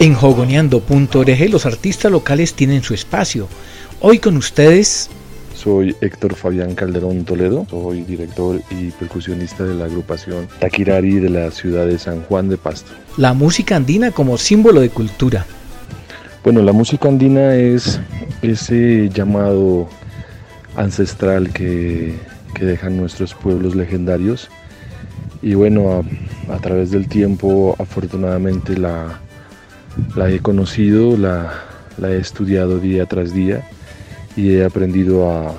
En jogoneando.org los artistas locales tienen su espacio. Hoy con ustedes soy Héctor Fabián Calderón Toledo, soy director y percusionista de la agrupación Taquirari de la ciudad de San Juan de Pasto. La música andina como símbolo de cultura. Bueno, la música andina es ese llamado ancestral que, dejan nuestros pueblos legendarios. Y bueno, a, través del tiempo afortunadamente la, la he conocido, la, he estudiado día tras día y he aprendido a,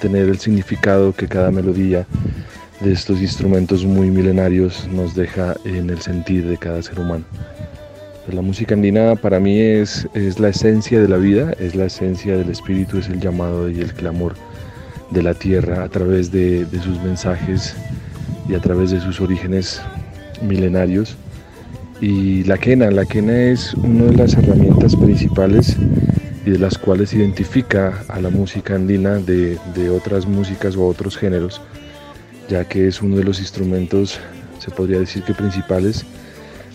tener el significado que cada melodía de estos instrumentos muy milenarios nos deja en el sentir de cada ser humano. La música andina para mí es, es la esencia de la vida, es la esencia del espíritu, es el llamado y el clamor de la tierra a través de, de sus mensajes y a través de sus orígenes milenarios. Y la quena, la quena es una de las herramientas principales y de las cuales identifica a la música andina de, otras músicas o otros géneros, ya que es uno de los instrumentos, se podría decir que principales,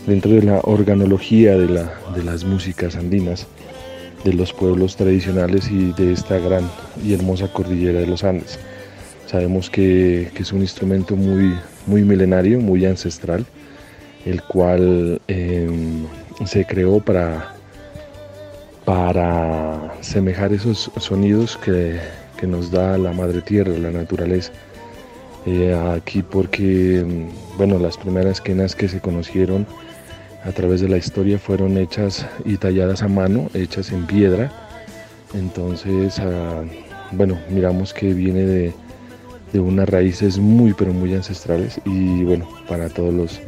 dentro de la organología de, la, de las músicas andinas, de los pueblos tradicionales y de esta gran y hermosa cordillera de los Andes. Sabemos que, es un instrumento muy, muy milenario, muy ancestral, el cual em, se creó para para semejar esos sonidos que, nos da la madre tierra, la naturaleza. Eh, aquí porque, mm, bueno, las primeras quenas que se conocieron a través de la historia fueron hechas y talladas a mano, hechas en piedra. Entonces, ah, bueno, miramos que viene de, de unas raíces muy, pero muy ancestrales y bueno, para todos los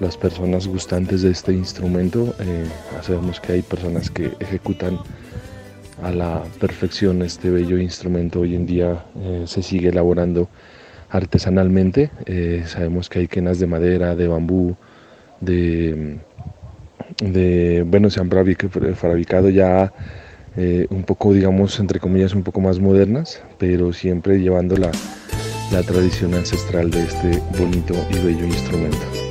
las personas gustantes de este instrumento. Eh, sabemos que hay personas que ejecutan a la perfección este bello instrumento. Hoy en día eh, se sigue elaborando artesanalmente. Eh, sabemos que hay quenas de madera, de bambú, de, bueno, se han fabricado ya un poco, digamos, entre comillas, un poco más modernas, pero siempre llevando la tradición ancestral de este bonito y bello instrumento.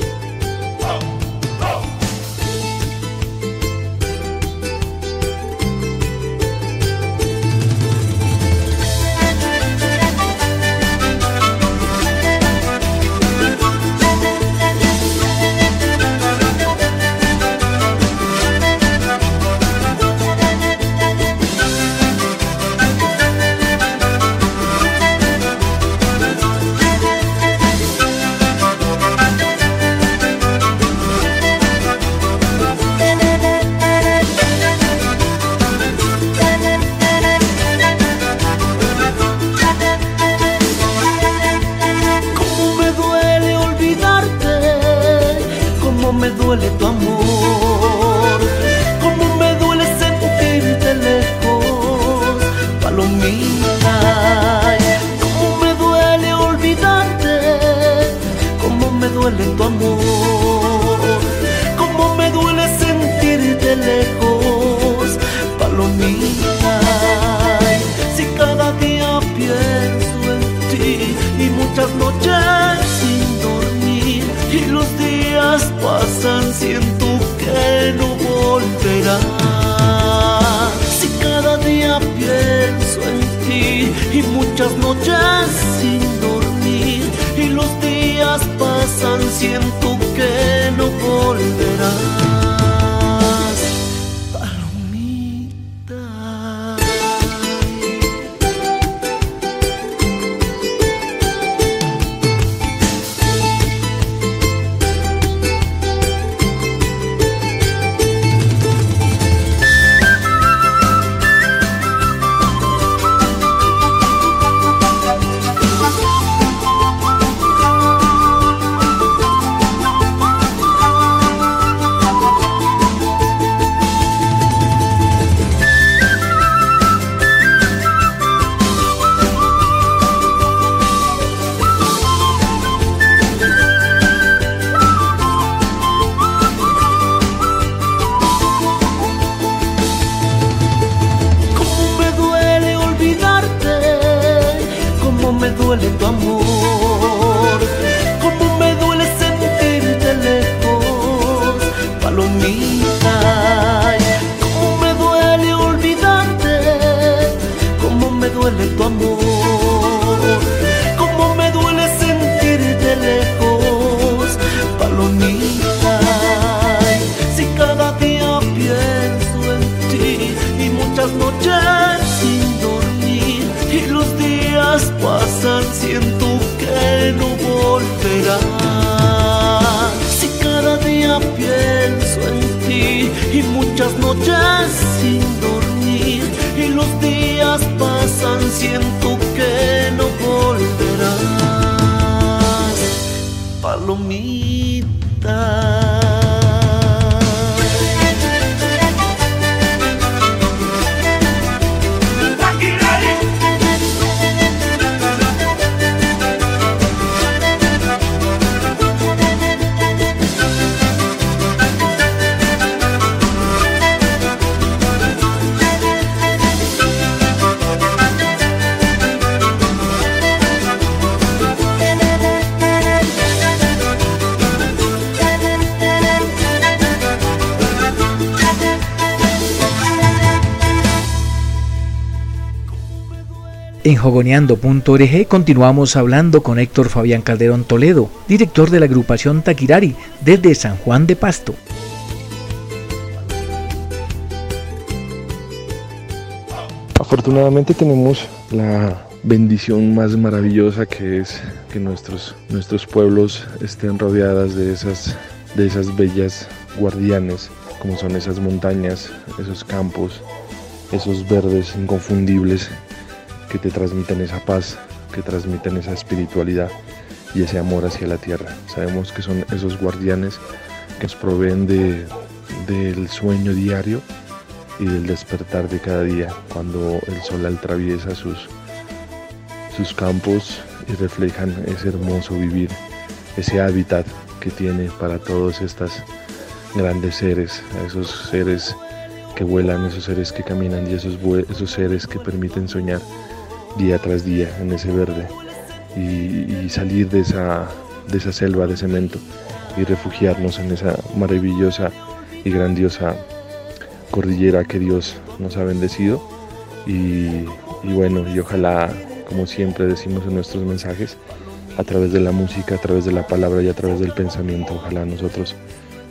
días pasan, siento que no volverá. Si cada día pienso en ti y muchas noches sin dormir, y los días pasan, siento que no volverás. duele tu amor, cómo me duele sentirte lejos, palomita. Si cada día pienso en ti y muchas noches sin dormir y los días pasan, siento que no volverás. Si cada día pienso en ti y muchas noches sin dormir y los días pasan palomita En jogoneando.org continuamos hablando con Héctor Fabián Calderón Toledo, director de la agrupación Taquirari desde San Juan de Pasto. Afortunadamente tenemos la bendición más maravillosa que es que nuestros, nuestros pueblos estén rodeadas de esas, de esas bellas guardianes, como son esas montañas, esos campos, esos verdes inconfundibles que te transmiten esa paz, que transmiten esa espiritualidad y ese amor hacia la tierra. Sabemos que son esos guardianes que nos proveen de, del sueño diario y del despertar de cada día, cuando el sol atraviesa sus, sus campos y reflejan ese hermoso vivir, ese hábitat que tiene para todos estos grandes seres, esos seres que vuelan, esos seres que caminan y esos, esos seres que permiten soñar día tras día en ese verde y, salir de esa, de esa selva de cemento y refugiarnos en esa maravillosa y grandiosa cordillera que Dios nos ha bendecido. Y, y, bueno y ojalá como siempre decimos en nuestros mensajes a través de la música a través de la palabra y a través del pensamiento ojalá nosotros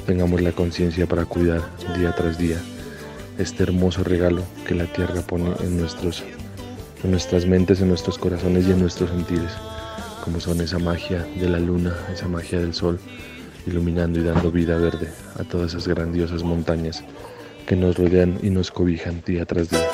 tengamos la conciencia para cuidar día tras día este hermoso regalo que la tierra pone en nuestros en nuestras mentes, en nuestros corazones y en nuestros sentidos, como son esa magia de la luna, esa magia del sol, iluminando y dando vida verde a todas esas grandiosas montañas que nos rodean y nos cobijan día tras día.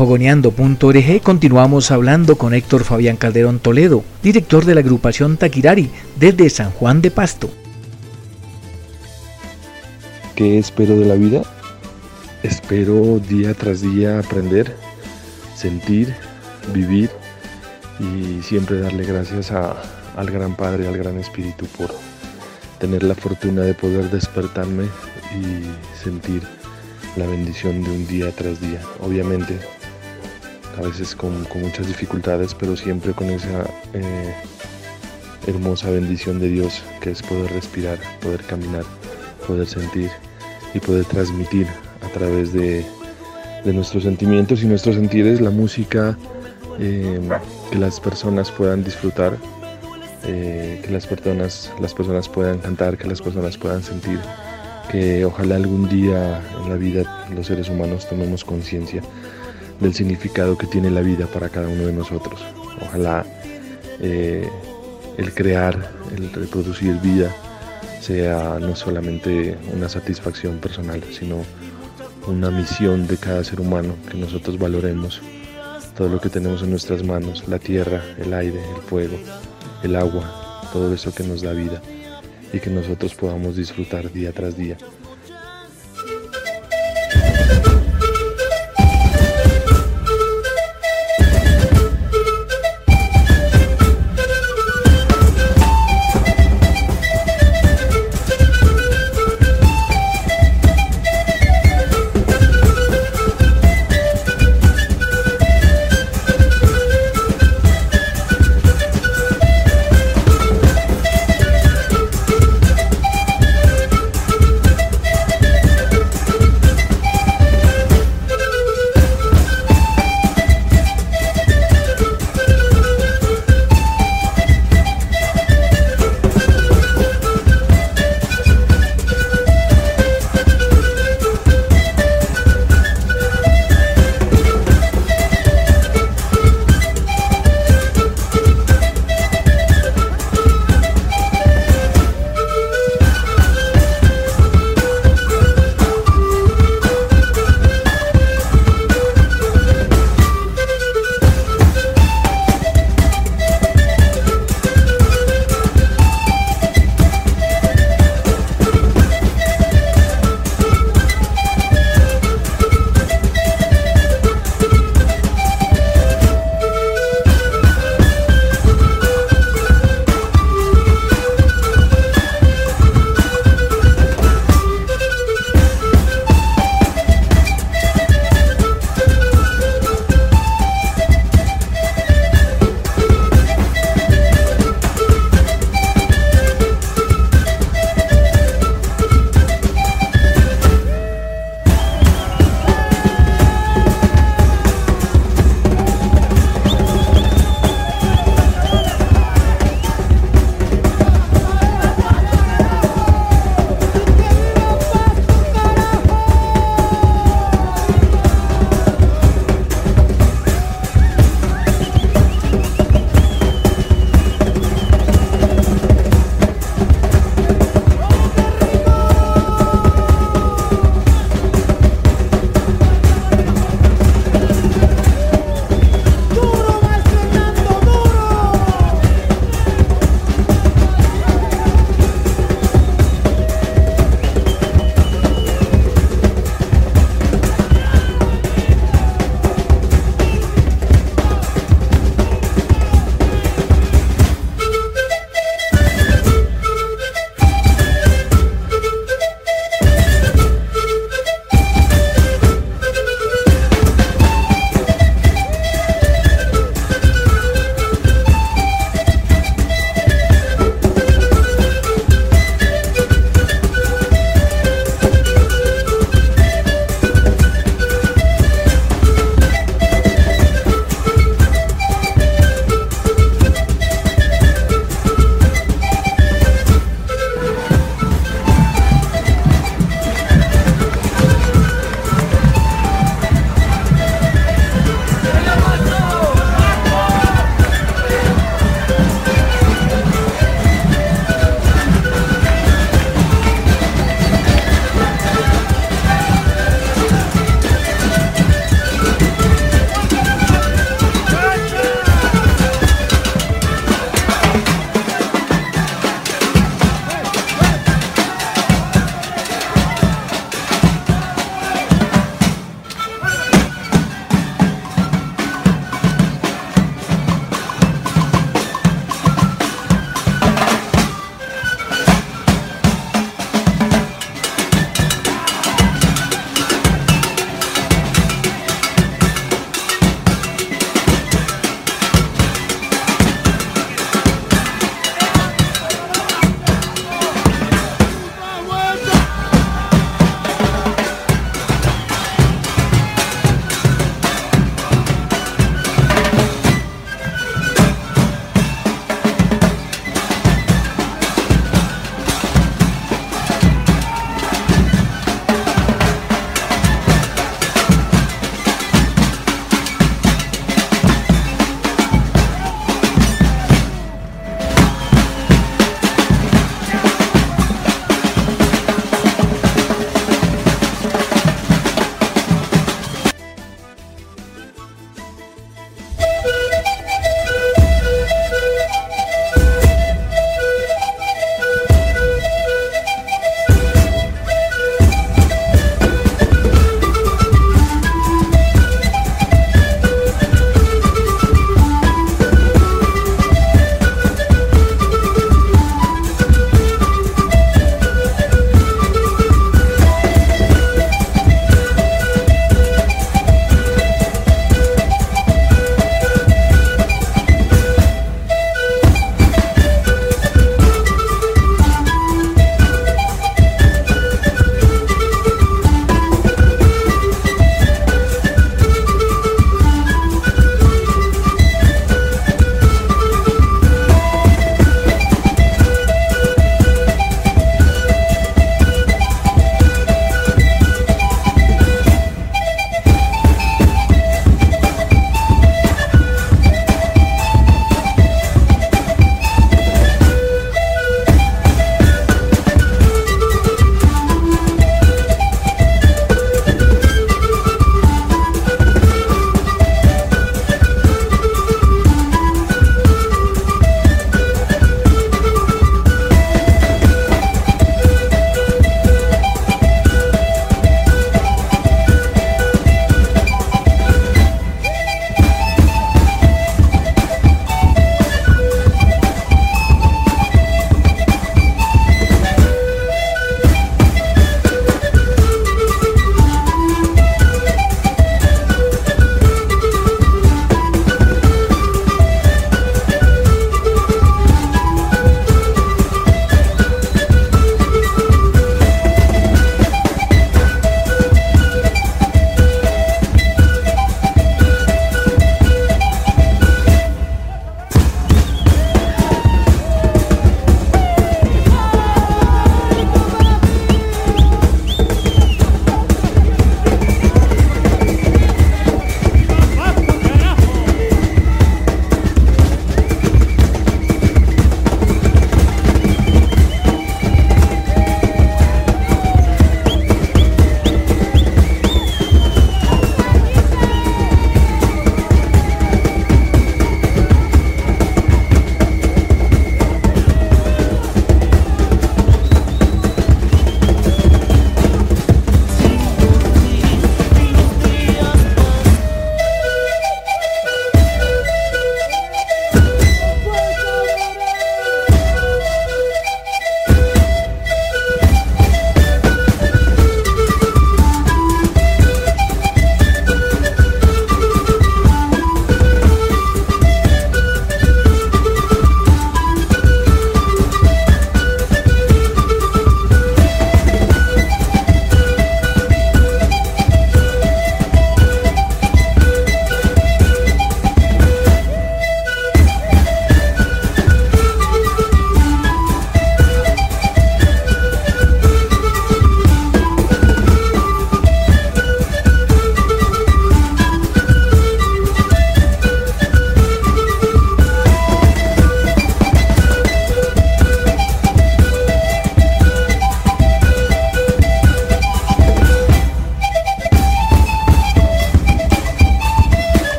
jogoneando.org continuamos hablando con Héctor Fabián Calderón Toledo, director de la agrupación Taquirari desde San Juan de Pasto. ¿Qué espero de la vida? Espero día tras día aprender, sentir, vivir y siempre darle gracias a, al Gran Padre, al Gran Espíritu por tener la fortuna de poder despertarme y sentir la bendición de un día tras día. Obviamente, a veces con, muchas dificultades, pero siempre con esa eh, hermosa bendición de Dios que es poder respirar, poder caminar, poder sentir y poder transmitir a través de, nuestros sentimientos y nuestros sentires la música eh, que las personas puedan disfrutar, eh, que las personas, las personas puedan cantar, que las personas puedan sentir que ojalá algún día en la vida los seres humanos tomemos conciencia del significado que tiene la vida para cada uno de nosotros. Ojalá eh, el crear, el reproducir vida sea no solamente una satisfacción personal, sino una misión de cada ser humano, que nosotros valoremos todo lo que tenemos en nuestras manos, la tierra, el aire, el fuego, el agua, todo eso que nos da vida y que nosotros podamos disfrutar día tras día.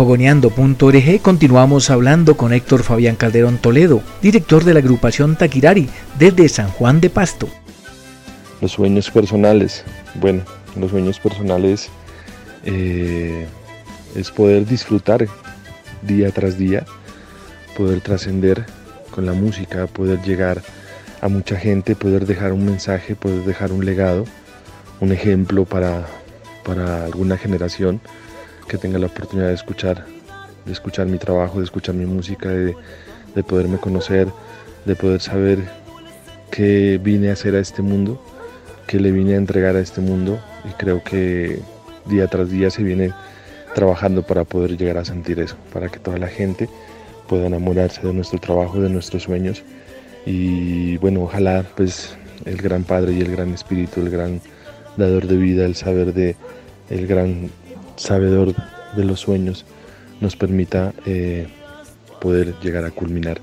jogoneando.org continuamos hablando con Héctor Fabián Calderón Toledo, director de la agrupación Taquirari desde San Juan de Pasto. Los sueños personales. Bueno, los sueños personales eh, es poder disfrutar día tras día, poder trascender con la música, poder llegar a mucha gente, poder dejar un mensaje, poder dejar un legado, un ejemplo para, para alguna generación que tenga la oportunidad de escuchar, de escuchar mi trabajo, de escuchar mi música, de, de poderme conocer, de poder saber qué vine a hacer a este mundo, qué le vine a entregar a este mundo. Y creo que día tras día se viene trabajando para poder llegar a sentir eso, para que toda la gente pueda enamorarse de nuestro trabajo, de nuestros sueños. Y bueno, ojalá pues el gran Padre y el gran Espíritu, el gran dador de vida, el saber de, el gran sabedor de los sueños nos permita eh, poder llegar a culminar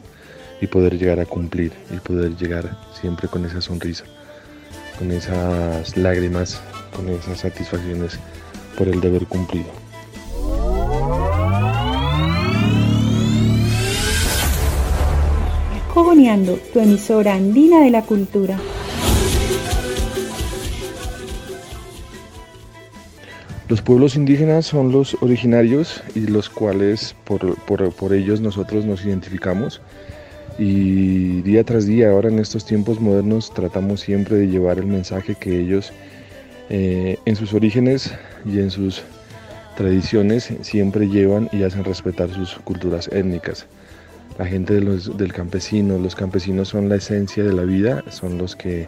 y poder llegar a cumplir y poder llegar siempre con esa sonrisa, con esas lágrimas, con esas satisfacciones por el deber cumplido. Tu emisora andina de la cultura. Los pueblos indígenas son los originarios y los cuales por, ellos nosotros nos identificamos. Y día tras día, ahora en estos tiempos modernos, tratamos siempre de llevar el mensaje que ellos eh, en sus orígenes y en sus tradiciones siempre llevan y hacen respetar sus culturas étnicas. La gente del campesino, los campesinos son la esencia de la vida, son los que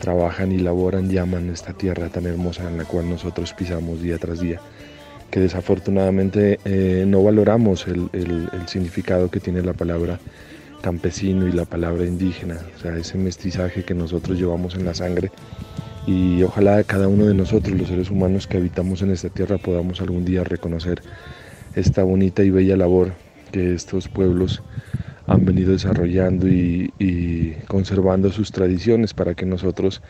trabajan y laboran y aman esta tierra tan hermosa en la cual nosotros pisamos día tras día, que desafortunadamente eh, no valoramos el, significado que tiene la palabra campesino y la palabra indígena, o sea, ese mestizaje que nosotros llevamos en la sangre. Y ojalá cada uno de nosotros, los seres humanos que habitamos en esta tierra, podamos algún día reconocer esta bonita y bella labor que estos pueblos han venido desarrollando y, conservando sus tradiciones para que nosotros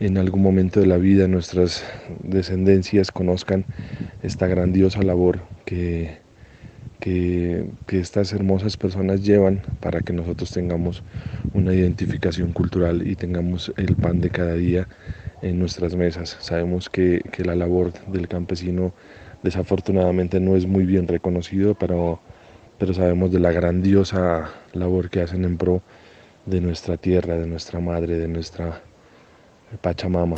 en algún momento de la vida nuestras descendencias conozcan esta grandiosa labor que, que, estas hermosas personas llevan para que nosotros tengamos una identificación cultural y tengamos el pan de cada día en nuestras mesas. Sabemos que, que la labor del campesino desafortunadamente no es muy bien reconocido, pero pero sabemos de la grandiosa labor que hacen en pro de nuestra tierra, de nuestra madre, de nuestra Pachamama.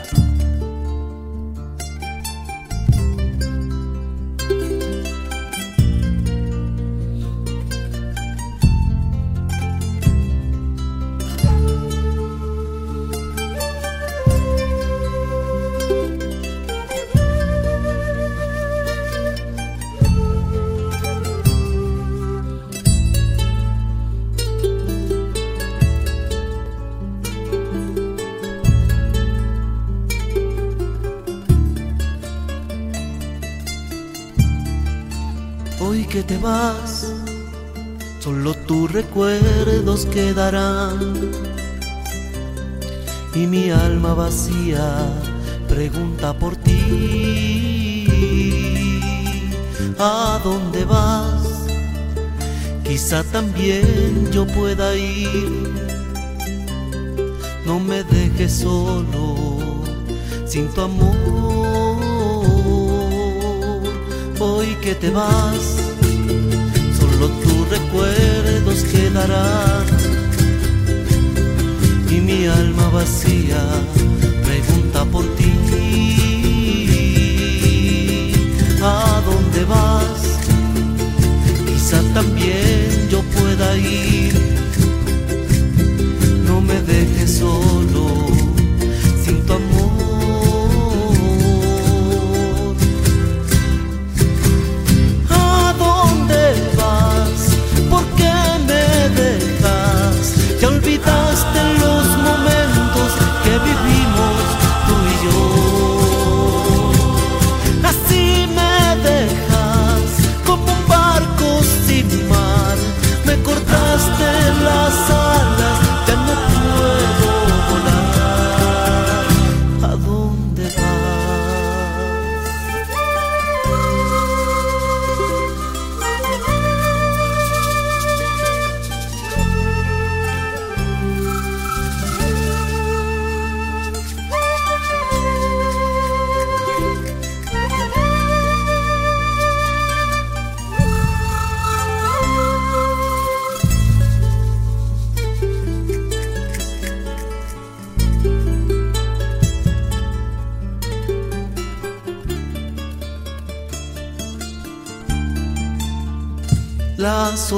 Solo tus recuerdos quedarán y mi alma vacía pregunta por ti. ¿A dónde vas? Quizá también yo pueda ir. No me dejes solo sin tu amor. Hoy que te vas recuerdos quedarán y mi alma vacía pregunta por ti. ¿A dónde vas? Quizá también yo pueda ir. No me dejes solo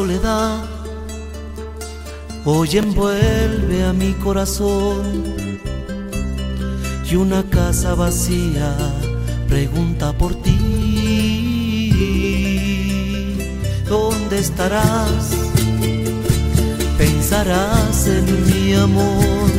soledad hoy envuelve a mi corazón y una casa vacía pregunta por ti. ¿Dónde estarás? Pensarás en mi amor,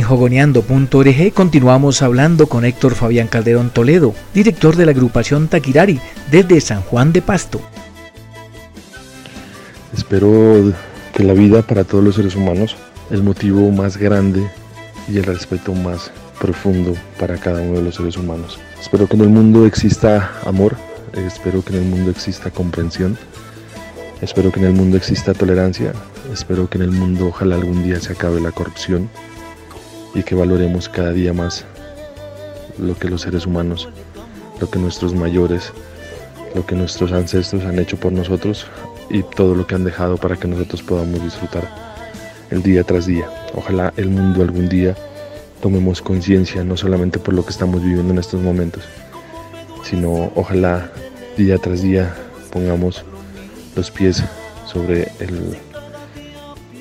En continuamos hablando con Héctor Fabián Calderón Toledo, director de la agrupación Taquirari desde San Juan de Pasto. Espero que la vida para todos los seres humanos, el motivo más grande y el respeto más profundo para cada uno de los seres humanos. Espero que en el mundo exista amor, espero que en el mundo exista comprensión, espero que en el mundo exista tolerancia, espero que en el mundo ojalá algún día se acabe la corrupción y que valoremos cada día más lo que los seres humanos, lo que nuestros mayores, lo que nuestros ancestros han hecho por nosotros y todo lo que han dejado para que nosotros podamos disfrutar el día tras día. Ojalá el mundo algún día tomemos conciencia no solamente por lo que estamos viviendo en estos momentos, sino ojalá día tras día pongamos los pies sobre el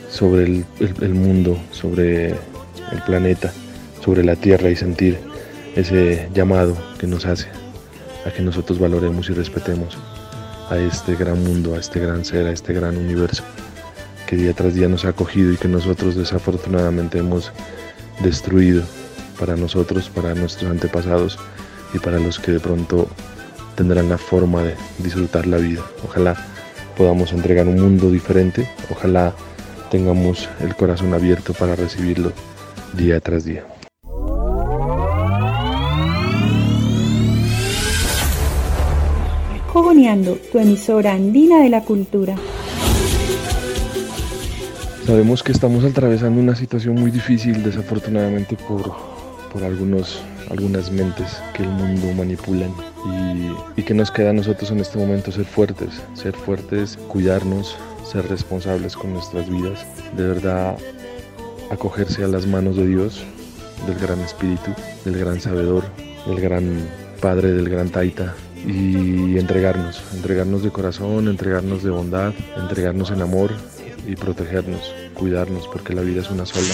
sobre el, el mundo, sobre el planeta, sobre la Tierra y sentir ese llamado que nos hace a que nosotros valoremos y respetemos a este gran mundo, a este gran ser, a este gran universo que día tras día nos ha acogido y que nosotros desafortunadamente hemos destruido para nosotros, para nuestros antepasados y para los que de pronto tendrán la forma de disfrutar la vida. Ojalá podamos entregar un mundo diferente, ojalá tengamos el corazón abierto para recibirlo día tras día. Cogoneando, tu emisora andina de la cultura. Sabemos que estamos atravesando una situación muy difícil, desafortunadamente por, por algunos, algunas mentes que el mundo manipulan y, y que nos queda a nosotros en este momento ser fuertes, ser fuertes, cuidarnos, ser responsables con nuestras vidas. De verdad, acogerse a las manos de Dios, del gran Espíritu, del gran Sabedor, del gran Padre, del gran Taita, y entregarnos, entregarnos de corazón, entregarnos de bondad, entregarnos en amor y protegernos, cuidarnos, porque la vida es una sola.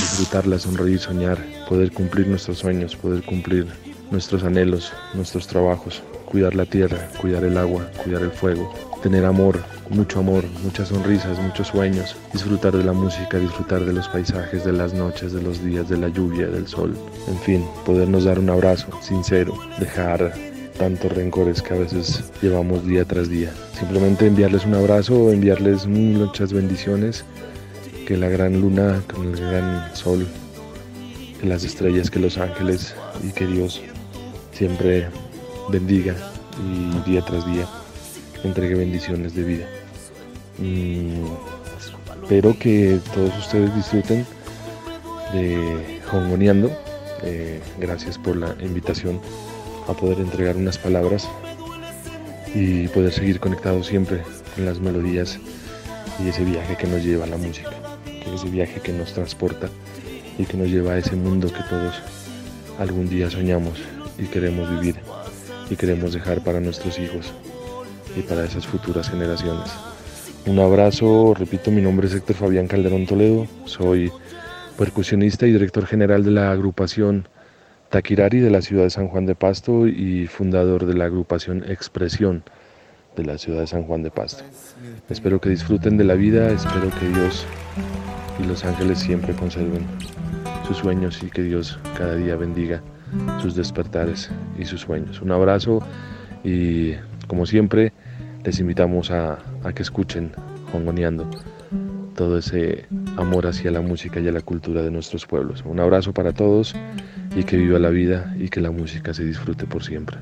Disfrutarla, sonreír, soñar, poder cumplir nuestros sueños, poder cumplir nuestros anhelos, nuestros trabajos, cuidar la tierra, cuidar el agua, cuidar el fuego, tener amor, mucho amor, muchas sonrisas, muchos sueños, disfrutar de la música, disfrutar de los paisajes, de las noches, de los días, de la lluvia, del sol, en fin, podernos dar un abrazo sincero, dejar tantos rencores que a veces llevamos día tras día. Simplemente enviarles un abrazo, enviarles muchas bendiciones, que la gran luna, con el gran sol, que las estrellas, que los ángeles y que Dios siempre bendiga y día tras día entregue bendiciones de vida. Mm, espero que todos ustedes disfruten de Jongoneando. Eh, gracias por la invitación a poder entregar unas palabras y poder seguir conectados siempre con las melodías y ese viaje que nos lleva a la música, ese viaje que nos transporta y que nos lleva a ese mundo que todos algún día soñamos y queremos vivir y queremos dejar para nuestros hijos y para esas futuras generaciones. Un abrazo, repito, mi nombre es Héctor Fabián Calderón Toledo, soy percusionista y director general de la agrupación Taquirari de la ciudad de San Juan de Pasto y fundador de la agrupación Expresión de la ciudad de San Juan de Pasto. Espero que disfruten de la vida, espero que Dios y los ángeles siempre conserven sus sueños y que Dios cada día bendiga sus despertares y sus sueños. Un abrazo y como siempre les invitamos a, que escuchen Jongoneando todo ese amor hacia la música y a la cultura de nuestros pueblos. Un abrazo para todos y que viva la vida y que la música se disfrute por siempre.